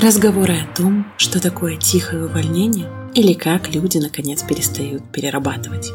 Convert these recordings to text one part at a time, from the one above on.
Разговоры о том, что такое тихое увольнение или как люди наконец перестают перерабатывать.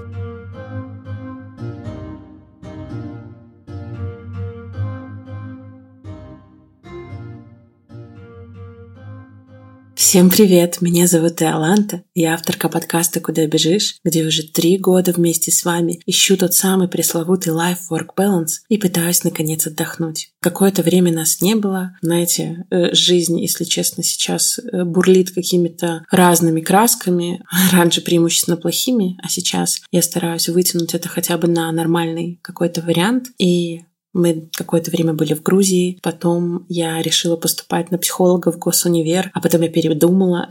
Всем привет! Меня зовут Иоланта. Я авторка подкаста «Куда бежишь», где уже три года вместе с вами ищу тот самый пресловутый life-work balance и пытаюсь наконец отдохнуть. Какое-то время нас не было. Знаете, э, жизнь, если честно, сейчас э, бурлит какими-то разными красками. Раньше преимущественно плохими, а сейчас я стараюсь вытянуть это хотя бы на нормальный какой-то вариант. И мы какое-то время были в Грузии, потом я решила поступать на психолога в госунивер, а потом я передумала.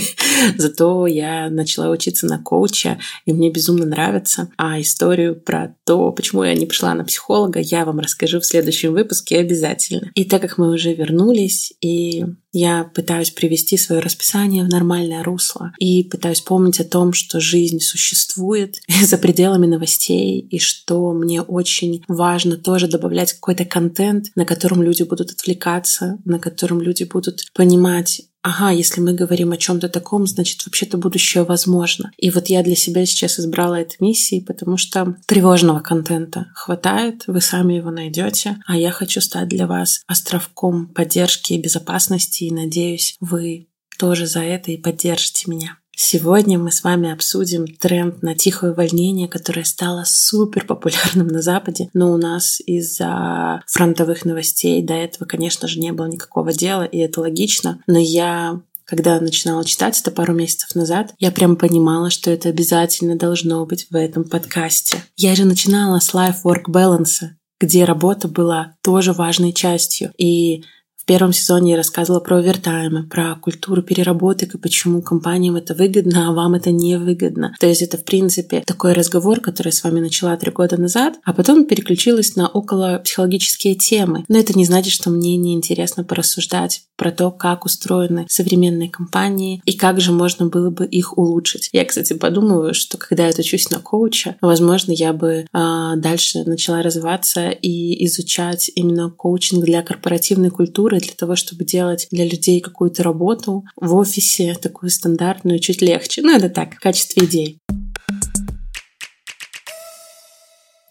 Зато я начала учиться на коуча, и мне безумно нравится. А историю про то, почему я не пришла на психолога, я вам расскажу в следующем выпуске обязательно. И так как мы уже вернулись, и я пытаюсь привести свое расписание в нормальное русло и пытаюсь помнить о том, что жизнь существует за пределами новостей и что мне очень важно тоже добавлять какой-то контент, на котором люди будут отвлекаться, на котором люди будут понимать ага, если мы говорим о чем-то таком, значит, вообще-то будущее возможно. И вот я для себя сейчас избрала эту миссию, потому что тревожного контента хватает, вы сами его найдете, а я хочу стать для вас островком поддержки и безопасности, и надеюсь, вы тоже за это и поддержите меня. Сегодня мы с вами обсудим тренд на тихое увольнение, которое стало супер популярным на Западе, но у нас из-за фронтовых новостей до этого, конечно же, не было никакого дела, и это логично. Но я когда начинала читать это пару месяцев назад, я прям понимала, что это обязательно должно быть в этом подкасте. Я же начинала с life-work balance, где работа была тоже важной частью. И в первом сезоне я рассказывала про овертаймы, про культуру переработок и почему компаниям это выгодно, а вам это не выгодно. То есть это, в принципе, такой разговор, который я с вами начала три года назад, а потом переключилась на около психологические темы. Но это не значит, что мне не интересно порассуждать про то, как устроены современные компании и как же можно было бы их улучшить. Я, кстати, подумываю, что когда я отучусь на коуча, возможно, я бы э, дальше начала развиваться и изучать именно коучинг для корпоративной культуры, структуры для того, чтобы делать для людей какую-то работу в офисе, такую стандартную, чуть легче. Ну, это так, в качестве идей.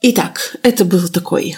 Итак, это было такой,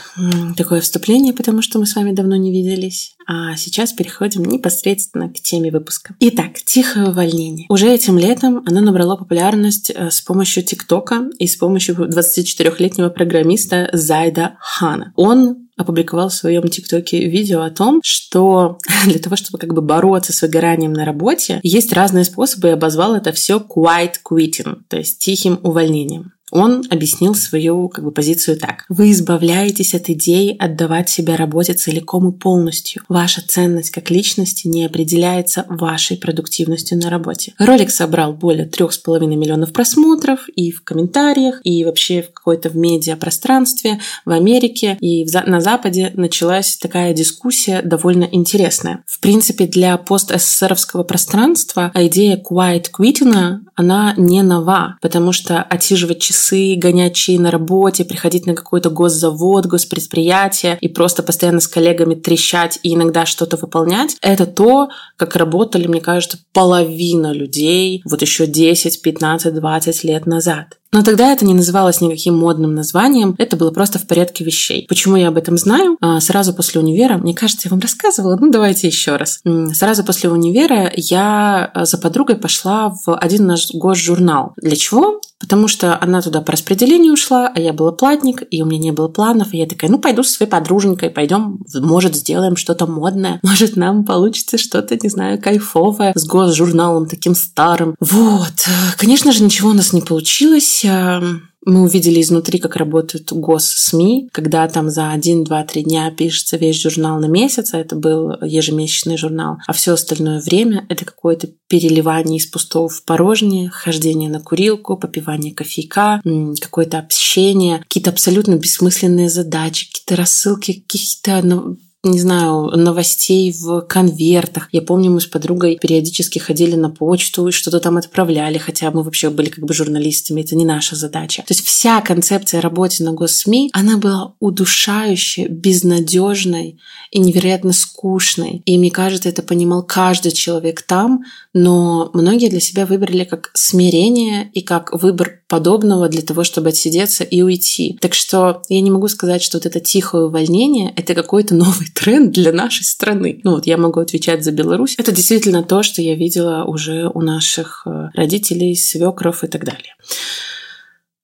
такое вступление, потому что мы с вами давно не виделись. А сейчас переходим непосредственно к теме выпуска. Итак, тихое увольнение. Уже этим летом оно набрало популярность э, с помощью ТикТока и с помощью 24-летнего программиста Зайда Хана. Он опубликовал в своем ТикТоке видео о том, что для того, чтобы как бы бороться с выгоранием на работе, есть разные способы, и обозвал это все quiet quitting, то есть тихим увольнением. Он объяснил свою как бы, позицию так. Вы избавляетесь от идеи отдавать себя работе целиком и полностью. Ваша ценность как личности не определяется вашей продуктивностью на работе. Ролик собрал более трех с половиной миллионов просмотров и в комментариях, и вообще в какой-то в медиапространстве в Америке и в, на Западе началась такая дискуссия довольно интересная. В принципе, для пост-СССРовского пространства идея quiet quitting, она не нова, потому что отсиживать часы гонять чаи на работе, приходить на какой-то госзавод, госпредприятие и просто постоянно с коллегами трещать и иногда что-то выполнять, это то, как работали, мне кажется, половина людей вот еще 10, 15, 20 лет назад. Но тогда это не называлось никаким модным названием, это было просто в порядке вещей. Почему я об этом знаю? А, сразу после универа, мне кажется, я вам рассказывала, ну давайте еще раз. Сразу после универа я а, за подругой пошла в один наш госжурнал. Для чего? Потому что она туда по распределению ушла, а я была платник, и у меня не было планов. И я такая, ну, пойду со своей подруженькой, пойдем, может, сделаем что-то модное. Может, нам получится что-то, не знаю, кайфовое с госжурналом таким старым. Вот. Конечно же, ничего у нас не получилось. Мы увидели изнутри, как работают гос-СМИ, когда там за один, два, три дня пишется весь журнал на месяц, а это был ежемесячный журнал, а все остальное время это какое-то переливание из пустого в порожнее, хождение на курилку, попивание кофейка, какое-то общение, какие-то абсолютно бессмысленные задачи, какие-то рассылки каких-то ну, не знаю, новостей в конвертах. Я помню, мы с подругой периодически ходили на почту и что-то там отправляли, хотя мы вообще были как бы журналистами, это не наша задача. То есть вся концепция работы на госсми, она была удушающей, безнадежной и невероятно скучной. И мне кажется, это понимал каждый человек там, но многие для себя выбрали как смирение и как выбор подобного для того, чтобы отсидеться и уйти. Так что я не могу сказать, что вот это тихое увольнение — это какой-то новый тренд для нашей страны. Ну вот я могу отвечать за Беларусь. Это действительно то, что я видела уже у наших э, родителей, свекров и так далее.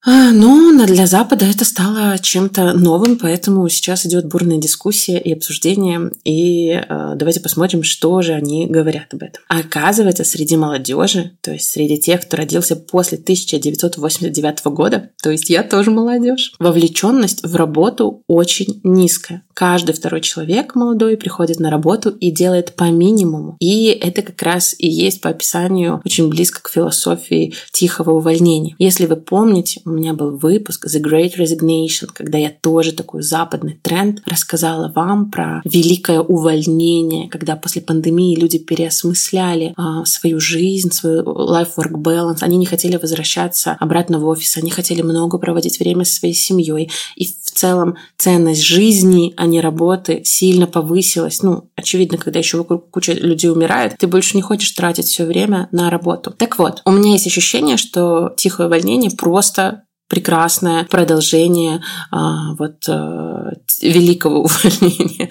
А, но для Запада это стало чем-то новым, поэтому сейчас идет бурная дискуссия и обсуждение. И э, давайте посмотрим, что же они говорят об этом. оказывается, среди молодежи, то есть среди тех, кто родился после 1989 года, то есть я тоже молодежь, вовлеченность в работу очень низкая. Каждый второй человек молодой приходит на работу и делает по минимуму. И это как раз и есть по описанию очень близко к философии тихого увольнения. Если вы помните, у меня был выпуск The Great Resignation, когда я тоже такой западный тренд рассказала вам про великое увольнение, когда после пандемии люди переосмысляли а, свою жизнь, свою life-work balance. Они не хотели возвращаться обратно в офис, они хотели много проводить время со своей семьей. И в целом ценность жизни, а не работы, сильно повысилась. Ну, очевидно, когда еще вокруг куча людей умирает, ты больше не хочешь тратить все время на работу. Так вот, у меня есть ощущение, что тихое увольнение просто прекрасное продолжение а, вот а, великого увольнения.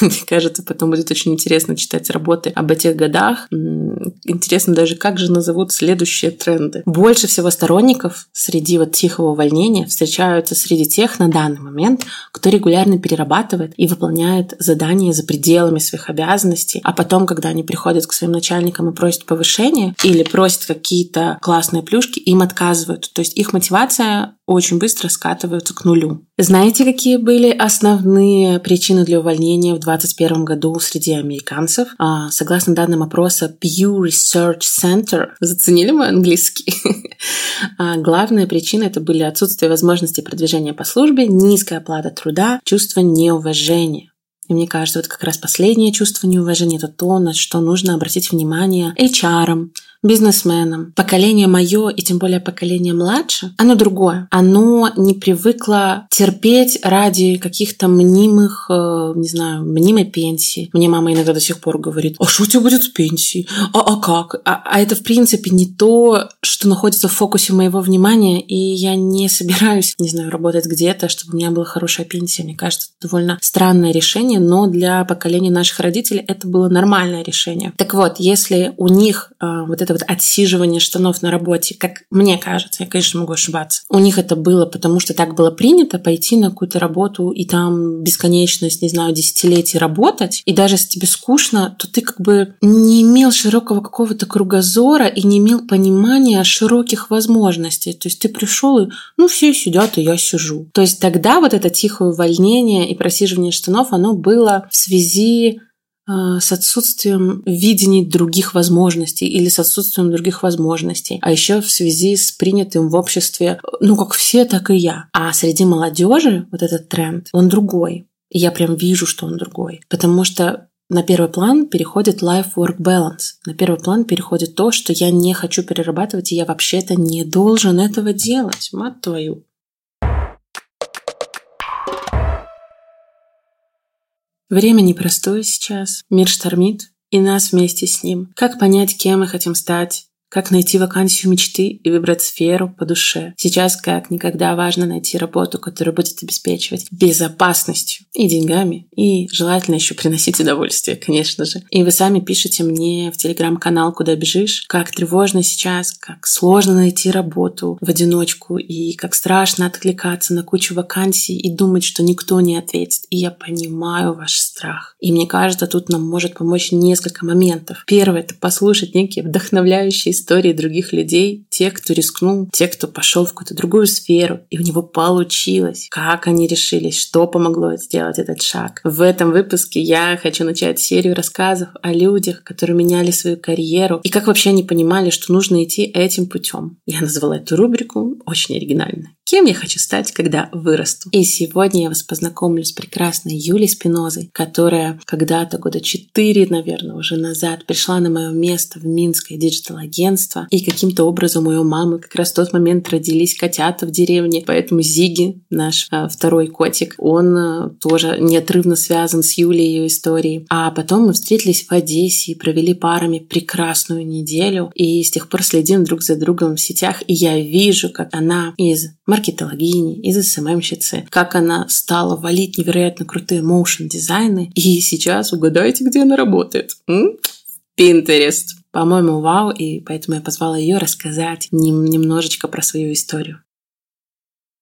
Мне кажется, потом будет очень интересно читать работы об этих годах. Интересно даже, как же назовут следующие тренды. Больше всего сторонников среди вот тихого увольнения встречаются среди тех на данный момент, кто регулярно перерабатывает и выполняет задания за пределами своих обязанностей, а потом, когда они приходят к своим начальникам и просят повышения или просят какие-то классные плюшки, им отказывают. То есть их мотивация очень быстро скатываются к нулю. Знаете, какие были основные причины для увольнения в 2021 году среди американцев? А, согласно данным опроса Pew Research Center, заценили мой английский? а, главная причина это были отсутствие возможности продвижения по службе, низкая оплата труда, чувство неуважения. И мне кажется, вот как раз последнее чувство неуважения – это то, на что нужно обратить внимание HR, бизнесменам. Поколение мое и тем более поколение младше, оно другое. Оно не привыкло терпеть ради каких-то мнимых, э, не знаю, мнимой пенсии. Мне мама иногда до сих пор говорит, а что у тебя будет с пенсией? А, а как? А, а это, в принципе, не то, что находится в фокусе моего внимания, и я не собираюсь, не знаю, работать где-то, чтобы у меня была хорошая пенсия. Мне кажется, это довольно странное решение, но для поколения наших родителей это было нормальное решение. Так вот, если у них э, вот это вот отсиживание штанов на работе, как мне кажется, я, конечно, могу ошибаться. У них это было, потому что так было принято пойти на какую-то работу и там бесконечность, не знаю, десятилетий работать. И даже если тебе скучно, то ты как бы не имел широкого какого-то кругозора и не имел понимания широких возможностей. То есть ты пришел и, ну, все сидят, и я сижу. То есть тогда вот это тихое увольнение и просиживание штанов, оно было в связи с отсутствием видений других возможностей или с отсутствием других возможностей, а еще в связи с принятым в обществе, ну, как все, так и я. А среди молодежи вот этот тренд, он другой. И я прям вижу, что он другой. Потому что на первый план переходит life-work balance. На первый план переходит то, что я не хочу перерабатывать, и я вообще-то не должен этого делать. Мать твою. Время непростое сейчас, мир штормит, и нас вместе с ним. Как понять, кем мы хотим стать, как найти вакансию мечты и выбрать сферу по душе. Сейчас как никогда важно найти работу, которая будет обеспечивать безопасностью и деньгами, и желательно еще приносить удовольствие, конечно же. И вы сами пишете мне в телеграм-канал «Куда бежишь», как тревожно сейчас, как сложно найти работу в одиночку, и как страшно откликаться на кучу вакансий и думать, что никто не ответит. И я понимаю ваш страх. И мне кажется, тут нам может помочь несколько моментов. Первое — это послушать некие вдохновляющие истории других людей, тех, кто рискнул, тех, кто пошел в какую-то другую сферу, и у него получилось. Как они решились, что помогло сделать этот шаг. В этом выпуске я хочу начать серию рассказов о людях, которые меняли свою карьеру, и как вообще они понимали, что нужно идти этим путем. Я назвала эту рубрику очень оригинально. Кем я хочу стать, когда вырасту. И сегодня я вас познакомлю с прекрасной Юлей Спинозой, которая когда-то, года четыре, наверное, уже назад пришла на мое место в Минское диджитал-агентство. И каким-то образом у ее мамы как раз в тот момент родились котята в деревне. Поэтому Зиги, наш а, второй котик, он а, тоже неотрывно связан с Юлей и ее историей. А потом мы встретились в Одессе и провели парами прекрасную неделю. И с тех пор следим друг за другом в сетях. И я вижу, как она из маркетологини, из СММщицы, как она стала валить невероятно крутые моушен дизайны. И сейчас угадайте, где она работает. М? Pinterest. По-моему, вау, и поэтому я позвала ее рассказать немножечко про свою историю.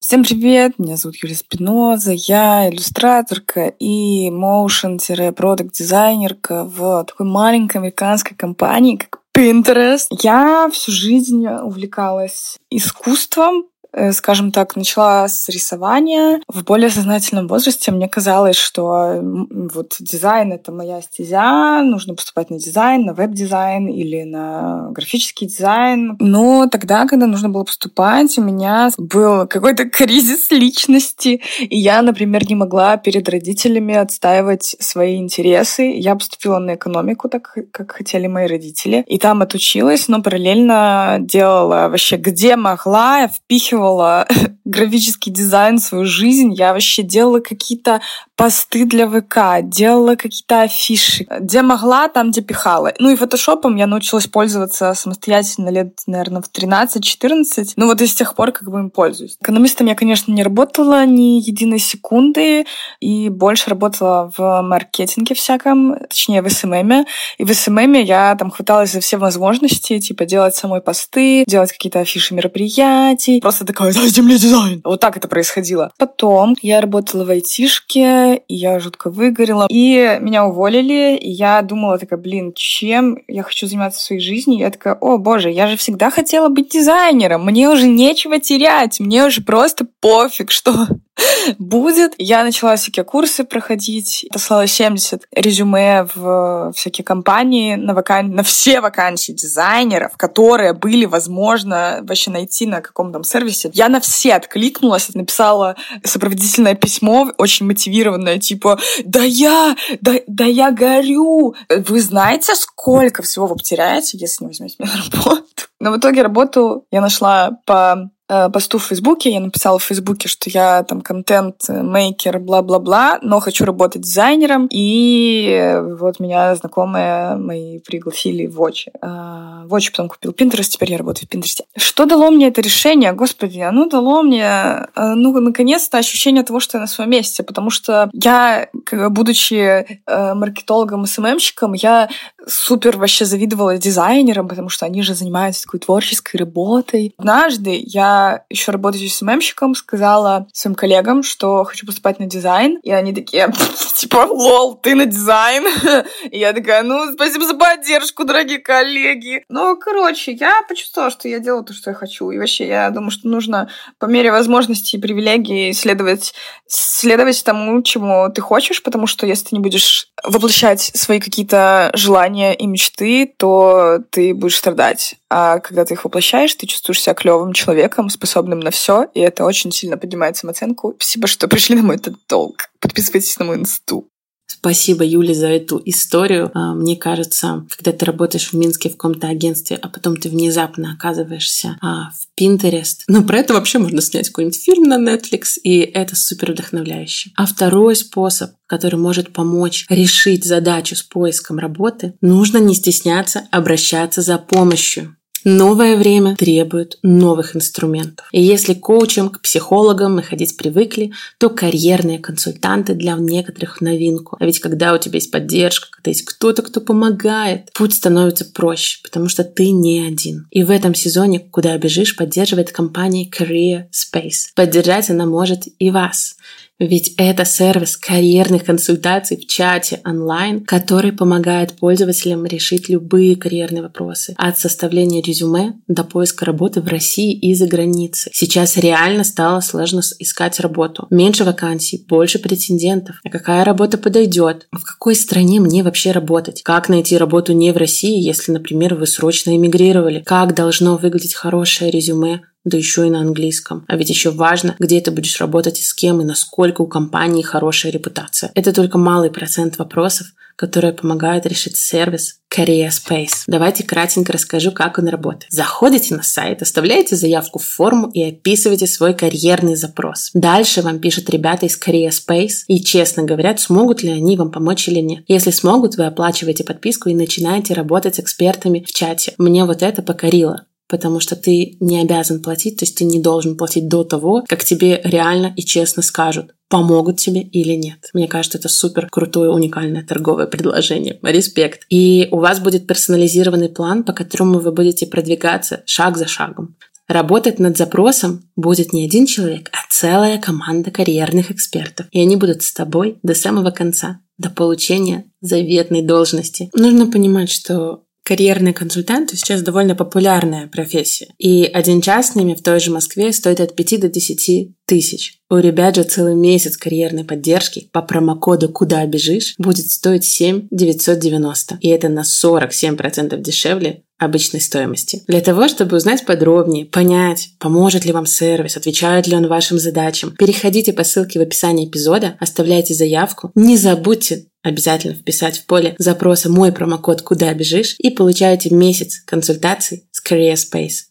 Всем привет, меня зовут Юлия Спиноза, я иллюстраторка и моушен-продукт-дизайнерка в такой маленькой американской компании, как Pinterest. Я всю жизнь увлекалась искусством, скажем так, начала с рисования. В более сознательном возрасте мне казалось, что вот дизайн — это моя стезя, нужно поступать на дизайн, на веб-дизайн или на графический дизайн. Но тогда, когда нужно было поступать, у меня был какой-то кризис личности, и я, например, не могла перед родителями отстаивать свои интересы. Я поступила на экономику, так как хотели мои родители, и там отучилась, но параллельно делала вообще где могла, впихивала впитывала графический дизайн свою жизнь. Я вообще делала какие-то посты для ВК, делала какие-то афиши. Где могла, там, где пихала. Ну и фотошопом я научилась пользоваться самостоятельно лет, наверное, в 13-14. Ну вот и с тех пор как бы им пользуюсь. Экономистом я, конечно, не работала ни единой секунды и больше работала в маркетинге всяком, точнее в СММе. И в СММе я там хваталась за все возможности, типа делать самой посты, делать какие-то афиши мероприятий. Просто такая, дайте мне дизайн. Вот так это происходило. Потом я работала в айтишке, и я жутко выгорела. И меня уволили, и я думала такая, блин, чем я хочу заниматься в своей жизни? И я такая, о боже, я же всегда хотела быть дизайнером, мне уже нечего терять, мне уже просто пофиг, что будет. Я начала всякие курсы проходить, послала 70 резюме в всякие компании на, вакан... на все вакансии дизайнеров, которые были, возможно, вообще найти на каком-то сервисе. Я на все откликнулась, написала сопроводительное письмо, очень мотивированное, типа «Да я, да, да я горю!» Вы знаете, сколько всего вы потеряете, если не возьмете меня на работу? Но в итоге работу я нашла по посту в Фейсбуке. Я написала в Фейсбуке, что я там контент-мейкер, бла-бла-бла, но хочу работать дизайнером. И вот меня знакомые мои пригласили в Watch. Э, Watch потом купил Pinterest, теперь я работаю в Pinterest. Что дало мне это решение? Господи, оно дало мне, э, ну, наконец-то ощущение того, что я на своем месте, потому что я, будучи маркетологом и СММщиком, я супер вообще завидовала дизайнерам, потому что они же занимаются такой творческой работой. Однажды я еще работаю СММщиком, сказала своим коллегам, что хочу поступать на дизайн. И они такие, типа, лол, ты на дизайн? И я такая, ну, спасибо за поддержку, дорогие коллеги. Ну, короче, я почувствовала, что я делаю то, что я хочу. И вообще, я думаю, что нужно по мере возможностей и привилегий следовать, следовать тому, чему ты хочешь, потому что если ты не будешь воплощать свои какие-то желания и мечты, то ты будешь страдать. А когда ты их воплощаешь, ты чувствуешь себя клевым человеком, способным на все, и это очень сильно поднимает самооценку. Спасибо, что пришли на мой TED Talk. Подписывайтесь на мой инсту. Спасибо, Юля, за эту историю. А, мне кажется, когда ты работаешь в Минске в каком-то агентстве, а потом ты внезапно оказываешься а, в Pinterest, ну, про это вообще можно снять какой-нибудь фильм на Netflix, и это супер вдохновляюще. А второй способ, который может помочь решить задачу с поиском работы, нужно не стесняться обращаться за помощью. Новое время требует новых инструментов. И если коучем к психологам мы ходить привыкли, то карьерные консультанты для некоторых новинку. А ведь когда у тебя есть поддержка, когда есть кто-то, кто помогает, путь становится проще, потому что ты не один. И в этом сезоне «Куда бежишь» поддерживает компания Career Space. Поддержать она может и вас. Ведь это сервис карьерных консультаций в чате онлайн, который помогает пользователям решить любые карьерные вопросы. От составления резюме до поиска работы в России и за границей. Сейчас реально стало сложно искать работу. Меньше вакансий, больше претендентов. А какая работа подойдет? В какой стране мне вообще работать? Как найти работу не в России, если, например, вы срочно эмигрировали? Как должно выглядеть хорошее резюме да еще и на английском. А ведь еще важно, где ты будешь работать и с кем, и насколько у компании хорошая репутация. Это только малый процент вопросов, которые помогают решить сервис Career Space. Давайте кратенько расскажу, как он работает. Заходите на сайт, оставляете заявку в форму и описываете свой карьерный запрос. Дальше вам пишут ребята из Career Space и честно говорят, смогут ли они вам помочь или нет. Если смогут, вы оплачиваете подписку и начинаете работать с экспертами в чате. Мне вот это покорило потому что ты не обязан платить, то есть ты не должен платить до того, как тебе реально и честно скажут, помогут тебе или нет. Мне кажется, это супер крутое, уникальное торговое предложение. Респект. И у вас будет персонализированный план, по которому вы будете продвигаться шаг за шагом. Работать над запросом будет не один человек, а целая команда карьерных экспертов. И они будут с тобой до самого конца, до получения заветной должности. Нужно понимать, что карьерные консультанты сейчас довольно популярная профессия. И один час с ними в той же Москве стоит от 5 до 10 тысяч. У ребят же целый месяц карьерной поддержки по промокоду «Куда бежишь» будет стоить 7 990. И это на 47% дешевле обычной стоимости. Для того, чтобы узнать подробнее, понять, поможет ли вам сервис, отвечает ли он вашим задачам, переходите по ссылке в описании эпизода, оставляйте заявку. Не забудьте обязательно вписать в поле запроса мой промокод «Куда бежишь» и получаете месяц консультаций с Career Space.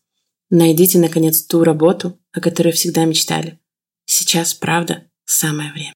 Найдите, наконец, ту работу, о которой всегда мечтали. Сейчас, правда, самое время.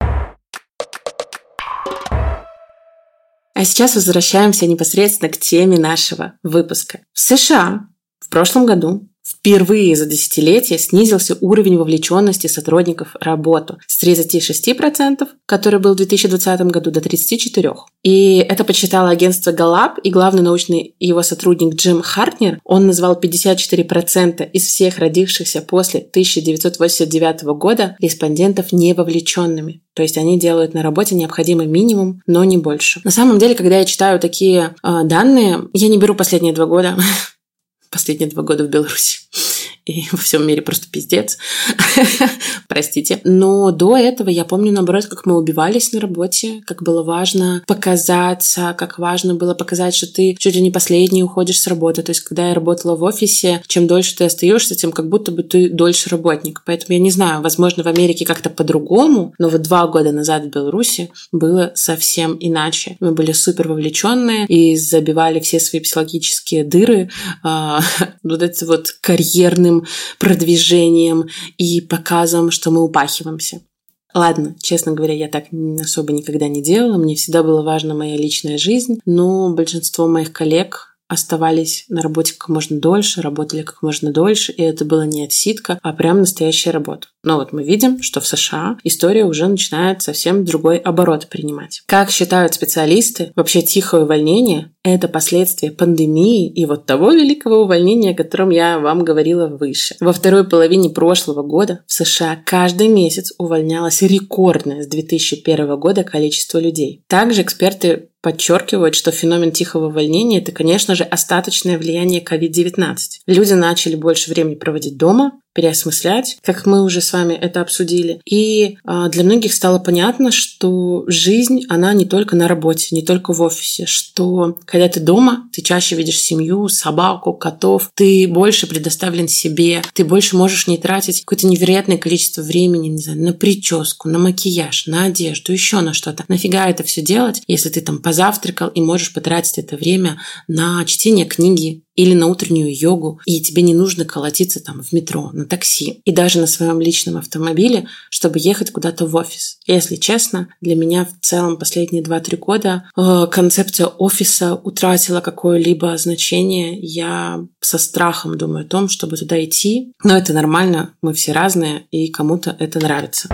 А сейчас возвращаемся непосредственно к теме нашего выпуска. В США в прошлом году Впервые за десятилетие снизился уровень вовлеченности сотрудников в работу с 36%, который был в 2020 году, до 34%. И это подсчитало агентство Gallup, и главный научный его сотрудник Джим Хартнер, он назвал 54% из всех родившихся после 1989 года респондентов невовлеченными. То есть они делают на работе необходимый минимум, но не больше. На самом деле, когда я читаю такие э, данные, я не беру последние два года, последние два года в Беларуси и во всем мире просто пиздец. Простите. Но до этого я помню, наоборот, как мы убивались на работе, как было важно показаться, как важно было показать, что ты чуть ли не последний уходишь с работы. То есть, когда я работала в офисе, чем дольше ты остаешься, тем как будто бы ты дольше работник. Поэтому я не знаю, возможно, в Америке как-то по-другому, но вот два года назад в Беларуси было совсем иначе. Мы были супер вовлеченные и забивали все свои психологические дыры а, вот этим вот карьерным своим продвижением и показом, что мы упахиваемся. Ладно, честно говоря, я так особо никогда не делала. Мне всегда была важна моя личная жизнь, но большинство моих коллег оставались на работе как можно дольше, работали как можно дольше, и это была не отсидка, а прям настоящая работа. Но вот мы видим, что в США история уже начинает совсем другой оборот принимать. Как считают специалисты, вообще тихое увольнение – это последствия пандемии и вот того великого увольнения, о котором я вам говорила выше. Во второй половине прошлого года в США каждый месяц увольнялось рекордное с 2001 года количество людей. Также эксперты подчеркивают, что феномен тихого увольнения – это, конечно же, остаточное влияние COVID-19. Люди начали больше времени проводить дома, переосмыслять, как мы уже с вами это обсудили. И а, для многих стало понятно, что жизнь, она не только на работе, не только в офисе, что когда ты дома, ты чаще видишь семью, собаку, котов, ты больше предоставлен себе, ты больше можешь не тратить какое-то невероятное количество времени, не знаю, на прическу, на макияж, на одежду, еще на что-то. Нафига это все делать, если ты там позавтракал и можешь потратить это время на чтение книги, или на утреннюю йогу, и тебе не нужно колотиться там в метро, на такси и даже на своем личном автомобиле, чтобы ехать куда-то в офис. Если честно, для меня в целом последние 2-3 года э, концепция офиса утратила какое-либо значение. Я со страхом думаю о том, чтобы туда идти, но это нормально, мы все разные, и кому-то это нравится.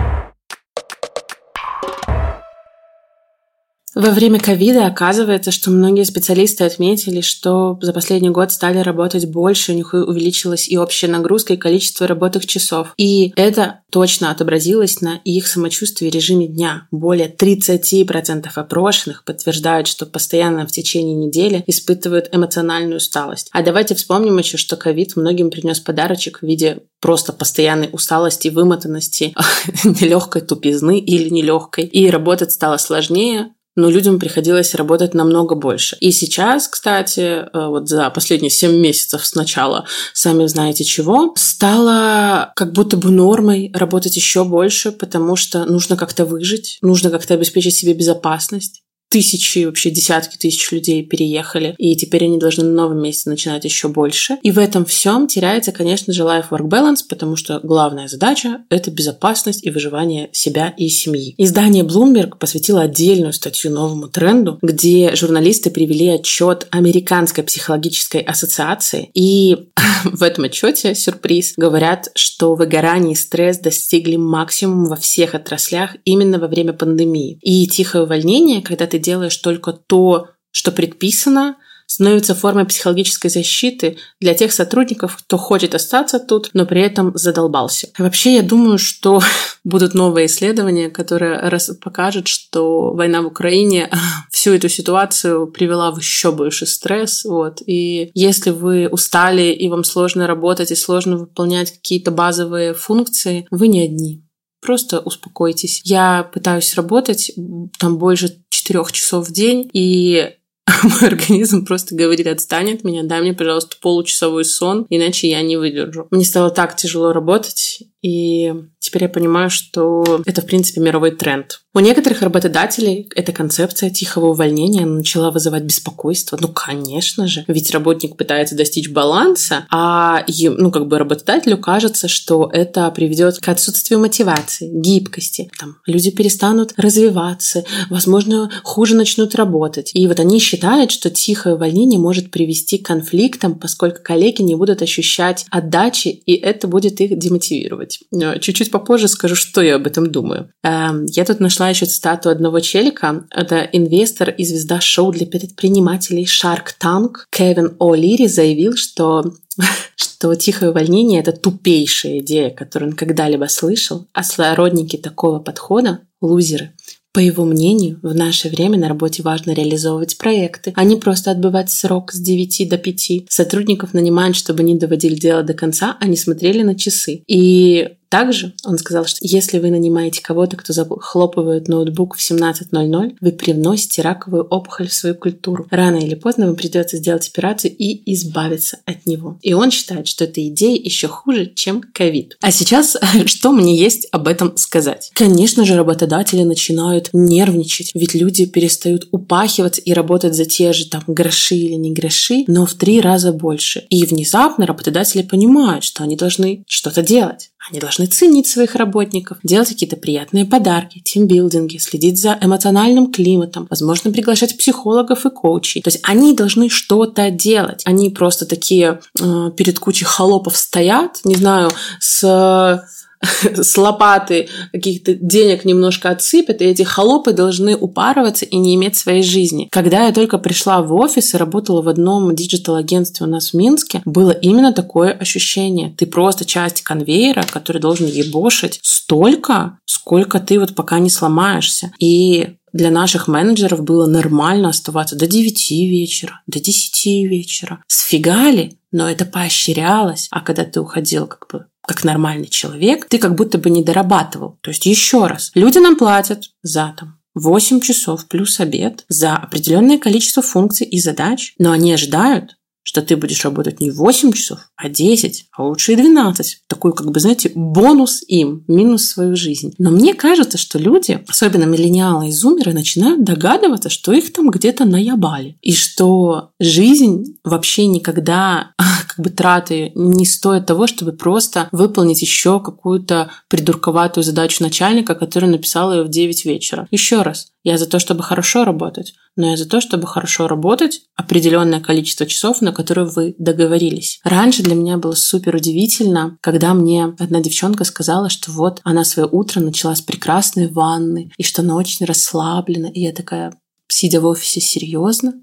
Во время ковида оказывается, что многие специалисты отметили, что за последний год стали работать больше, у них увеличилась и общая нагрузка, и количество работных часов. И это точно отобразилось на их самочувствии в режиме дня. Более 30% опрошенных подтверждают, что постоянно в течение недели испытывают эмоциональную усталость. А давайте вспомним еще, что ковид многим принес подарочек в виде просто постоянной усталости, вымотанности, нелегкой тупизны или нелегкой. И работать стало сложнее, но людям приходилось работать намного больше. И сейчас, кстати, э, вот за последние 7 месяцев с начала, сами знаете чего, стало как будто бы нормой работать еще больше, потому что нужно как-то выжить, нужно как-то обеспечить себе безопасность тысячи, вообще десятки тысяч людей переехали, и теперь они должны на новом месте начинать еще больше. И в этом всем теряется, конечно же, life-work balance, потому что главная задача — это безопасность и выживание себя и семьи. Издание Bloomberg посвятило отдельную статью новому тренду, где журналисты привели отчет Американской психологической ассоциации, и в этом отчете, сюрприз, говорят, что выгорание и стресс достигли максимума во всех отраслях именно во время пандемии. И тихое увольнение, когда ты делаешь только то, что предписано, становится формой психологической защиты для тех сотрудников, кто хочет остаться тут, но при этом задолбался. Вообще, я думаю, что будут новые исследования, которые покажут, что война в Украине всю эту ситуацию привела в еще больше стресс. Вот. И если вы устали и вам сложно работать и сложно выполнять какие-то базовые функции, вы не одни. Просто успокойтесь. Я пытаюсь работать там больше четырех часов в день, и мой организм просто говорит, отстань от меня, дай мне, пожалуйста, получасовой сон, иначе я не выдержу. Мне стало так тяжело работать, и теперь я понимаю, что это, в принципе, мировой тренд. У некоторых работодателей эта концепция тихого увольнения начала вызывать беспокойство. Ну, конечно же, ведь работник пытается достичь баланса, а ну, как бы работодателю кажется, что это приведет к отсутствию мотивации, гибкости. Там, люди перестанут развиваться, возможно, хуже начнут работать. И вот они считают, что тихое увольнение может привести к конфликтам, поскольку коллеги не будут ощущать отдачи, и это будет их демотивировать делать. Э, чуть-чуть попозже скажу, что я об этом думаю. Эм, я тут нашла еще цитату одного челика. Это инвестор и звезда шоу для предпринимателей Shark Tank Кевин О'Лири заявил, что что тихое увольнение – это тупейшая идея, которую он когда-либо слышал, а сородники такого подхода – лузеры. По его мнению, в наше время на работе важно реализовывать проекты, а не просто отбывать срок с 9 до 5. Сотрудников нанимают, чтобы они доводили дело до конца, а не смотрели на часы. И также он сказал, что если вы нанимаете кого-то, кто захлопывает ноутбук в 17.00, вы привносите раковую опухоль в свою культуру. Рано или поздно вам придется сделать операцию и избавиться от него. И он считает, что эта идея еще хуже, чем ковид. А сейчас, что мне есть об этом сказать? Конечно же, работодатели начинают нервничать, ведь люди перестают упахиваться и работать за те же там гроши или не гроши, но в три раза больше. И внезапно работодатели понимают, что они должны что-то делать. Они должны ценить своих работников, делать какие-то приятные подарки, тимбилдинги, следить за эмоциональным климатом, возможно, приглашать психологов и коучей. То есть они должны что-то делать. Они просто такие э, перед кучей холопов стоят, не знаю, с с лопаты каких-то денег немножко отсыпят, и эти холопы должны упарываться и не иметь своей жизни. Когда я только пришла в офис и работала в одном диджитал-агентстве у нас в Минске, было именно такое ощущение. Ты просто часть конвейера, который должен ебошить столько, сколько ты вот пока не сломаешься. И для наших менеджеров было нормально оставаться до 9 вечера, до 10 вечера. С фига ли, но это поощрялось. А когда ты уходил как бы как нормальный человек, ты как будто бы не дорабатывал. То есть еще раз, люди нам платят за там 8 часов плюс обед за определенное количество функций и задач, но они ожидают, что ты будешь работать не 8 часов, а 10, а лучше и 12. Такой, как бы, знаете, бонус им, минус свою жизнь. Но мне кажется, что люди, особенно миллениалы и зумеры, начинают догадываться, что их там где-то наябали. И что жизнь вообще никогда как бы траты не стоит того, чтобы просто выполнить еще какую-то придурковатую задачу начальника, который написал ее в 9 вечера. Еще раз, я за то, чтобы хорошо работать, но я за то, чтобы хорошо работать определенное количество часов, на которые вы договорились. Раньше для меня было супер удивительно, когда мне одна девчонка сказала, что вот она свое утро начала с прекрасной ванны, и что она очень расслаблена. И я такая, сидя в офисе, серьезно?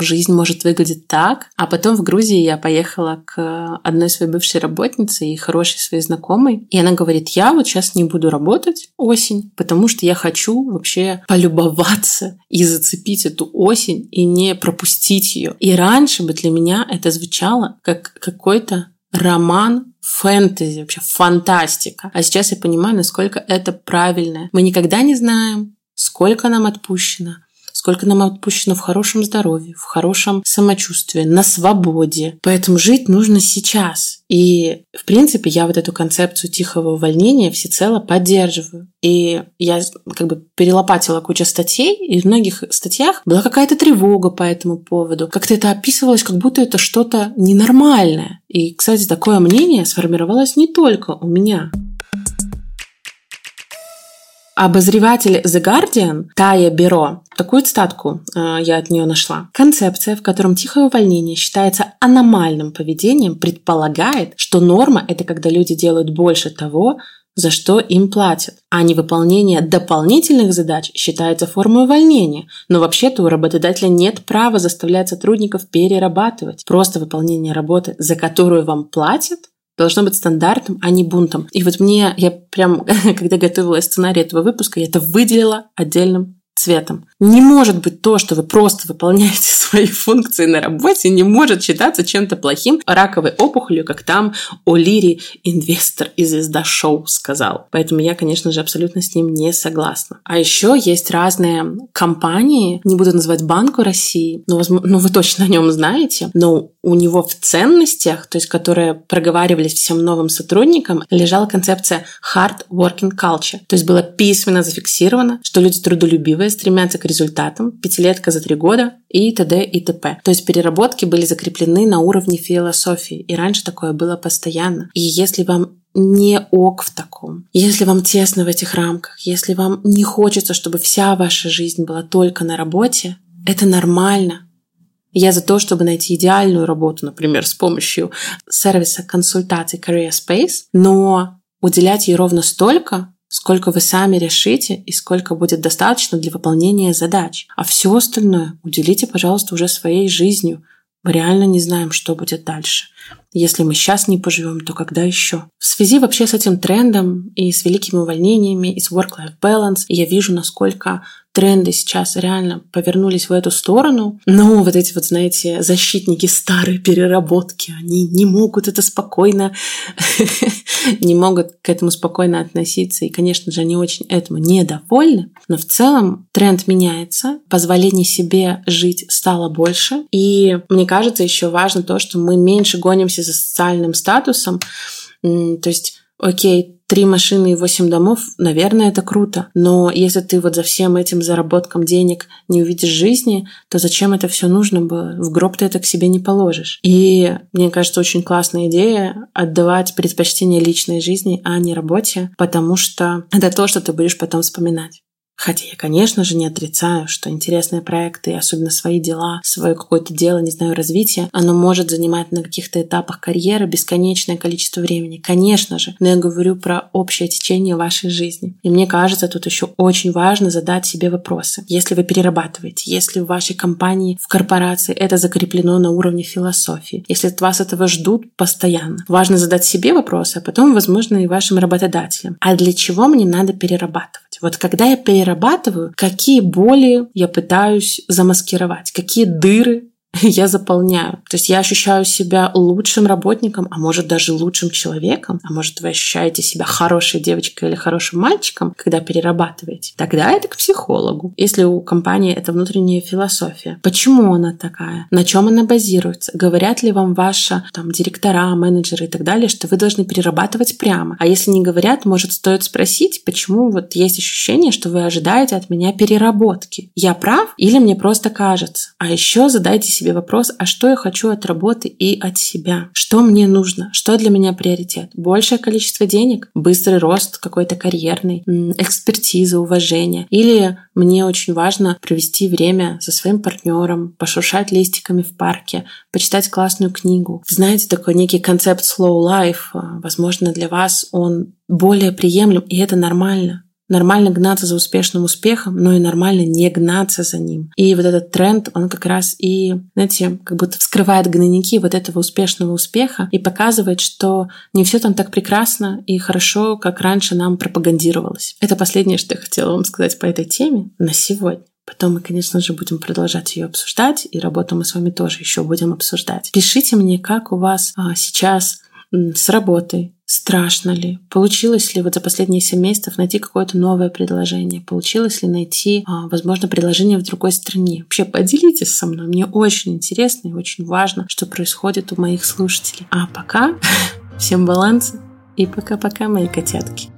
Жизнь может выглядеть так. А потом в Грузии я поехала к одной своей бывшей работнице и хорошей своей знакомой. И она говорит, я вот сейчас не буду работать осень, потому что я хочу вообще полюбоваться и зацепить эту осень и не пропустить ее. И раньше бы для меня это звучало как какой-то роман фэнтези, вообще фантастика. А сейчас я понимаю, насколько это правильно. Мы никогда не знаем, сколько нам отпущено, сколько нам отпущено в хорошем здоровье, в хорошем самочувствии, на свободе. Поэтому жить нужно сейчас. И, в принципе, я вот эту концепцию тихого увольнения всецело поддерживаю. И я как бы перелопатила кучу статей, и в многих статьях была какая-то тревога по этому поводу. Как-то это описывалось, как будто это что-то ненормальное. И, кстати, такое мнение сформировалось не только у меня. Обозреватель The Guardian Тая Беро Такую цитатку э, я от нее нашла. Концепция, в котором тихое увольнение считается аномальным поведением, предполагает, что норма – это когда люди делают больше того, за что им платят, а невыполнение дополнительных задач считается формой увольнения. Но вообще-то у работодателя нет права заставлять сотрудников перерабатывать. Просто выполнение работы, за которую вам платят, должно быть стандартом, а не бунтом. И вот мне, я прям, когда готовила сценарий этого выпуска, я это выделила отдельным цветом. Не может быть то, что вы просто выполняете свои функции на работе, не может считаться чем-то плохим раковой опухолью, как там О'Лири, инвестор и звезда шоу, сказал. Поэтому я, конечно же, абсолютно с ним не согласна. А еще есть разные компании, не буду называть Банку России, но, возможно, ну, вы точно о нем знаете, но у него в ценностях, то есть которые проговаривались всем новым сотрудникам, лежала концепция hard working culture. То есть было письменно зафиксировано, что люди трудолюбивые, стремятся к результатам, пятилетка за три года и т.д. и т.п. То есть переработки были закреплены на уровне философии, и раньше такое было постоянно. И если вам не ок в таком. Если вам тесно в этих рамках, если вам не хочется, чтобы вся ваша жизнь была только на работе, это нормально. Я за то, чтобы найти идеальную работу, например, с помощью сервиса консультаций Career Space, но уделять ей ровно столько, сколько вы сами решите и сколько будет достаточно для выполнения задач. А все остальное уделите, пожалуйста, уже своей жизнью. Мы реально не знаем, что будет дальше. Если мы сейчас не поживем, то когда еще? В связи вообще с этим трендом и с великими увольнениями, и с work-life balance, я вижу, насколько тренды сейчас реально повернулись в эту сторону. Но вот эти вот, знаете, защитники старой переработки, они не могут это спокойно, не могут к этому спокойно относиться. И, конечно же, они очень этому недовольны. Но в целом тренд меняется, позволение себе жить стало больше. И мне кажется, еще важно то, что мы меньше гонимся за социальным статусом. То есть, окей, три машины и восемь домов, наверное, это круто. Но если ты вот за всем этим заработком денег не увидишь жизни, то зачем это все нужно было? В гроб ты это к себе не положишь. И мне кажется, очень классная идея отдавать предпочтение личной жизни, а не работе, потому что это то, что ты будешь потом вспоминать. Хотя я, конечно же, не отрицаю, что интересные проекты, особенно свои дела, свое какое-то дело, не знаю, развитие, оно может занимать на каких-то этапах карьеры бесконечное количество времени. Конечно же, но я говорю про общее течение вашей жизни. И мне кажется, тут еще очень важно задать себе вопросы. Если вы перерабатываете, если в вашей компании, в корпорации это закреплено на уровне философии, если от вас этого ждут постоянно, важно задать себе вопросы, а потом, возможно, и вашим работодателям. А для чего мне надо перерабатывать? Вот когда я перерабатываю, какие боли я пытаюсь замаскировать, какие дыры я заполняю. То есть я ощущаю себя лучшим работником, а может даже лучшим человеком, а может вы ощущаете себя хорошей девочкой или хорошим мальчиком, когда перерабатываете. Тогда это к психологу. Если у компании это внутренняя философия. Почему она такая? На чем она базируется? Говорят ли вам ваши там, директора, менеджеры и так далее, что вы должны перерабатывать прямо? А если не говорят, может стоит спросить, почему вот есть ощущение, что вы ожидаете от меня переработки? Я прав или мне просто кажется? А еще задайте себе себе вопрос, а что я хочу от работы и от себя? Что мне нужно? Что для меня приоритет? Большее количество денег? Быстрый рост какой-то карьерный? Экспертиза, уважение? Или мне очень важно провести время со своим партнером, пошуршать листиками в парке, почитать классную книгу? Знаете, такой некий концепт slow life, возможно, для вас он более приемлем, и это нормально. Нормально гнаться за успешным успехом, но и нормально не гнаться за ним. И вот этот тренд, он как раз и, знаете, как будто вскрывает гнойники вот этого успешного успеха и показывает, что не все там так прекрасно и хорошо, как раньше нам пропагандировалось. Это последнее, что я хотела вам сказать по этой теме на сегодня. Потом мы, конечно же, будем продолжать ее обсуждать, и работу мы с вами тоже еще будем обсуждать. Пишите мне, как у вас а, сейчас с работой, Страшно ли? Получилось ли вот за последние 7 месяцев найти какое-то новое предложение? Получилось ли найти, а, возможно, предложение в другой стране? Вообще поделитесь со мной. Мне очень интересно и очень важно, что происходит у моих слушателей. А пока всем баланса и пока-пока, мои котятки.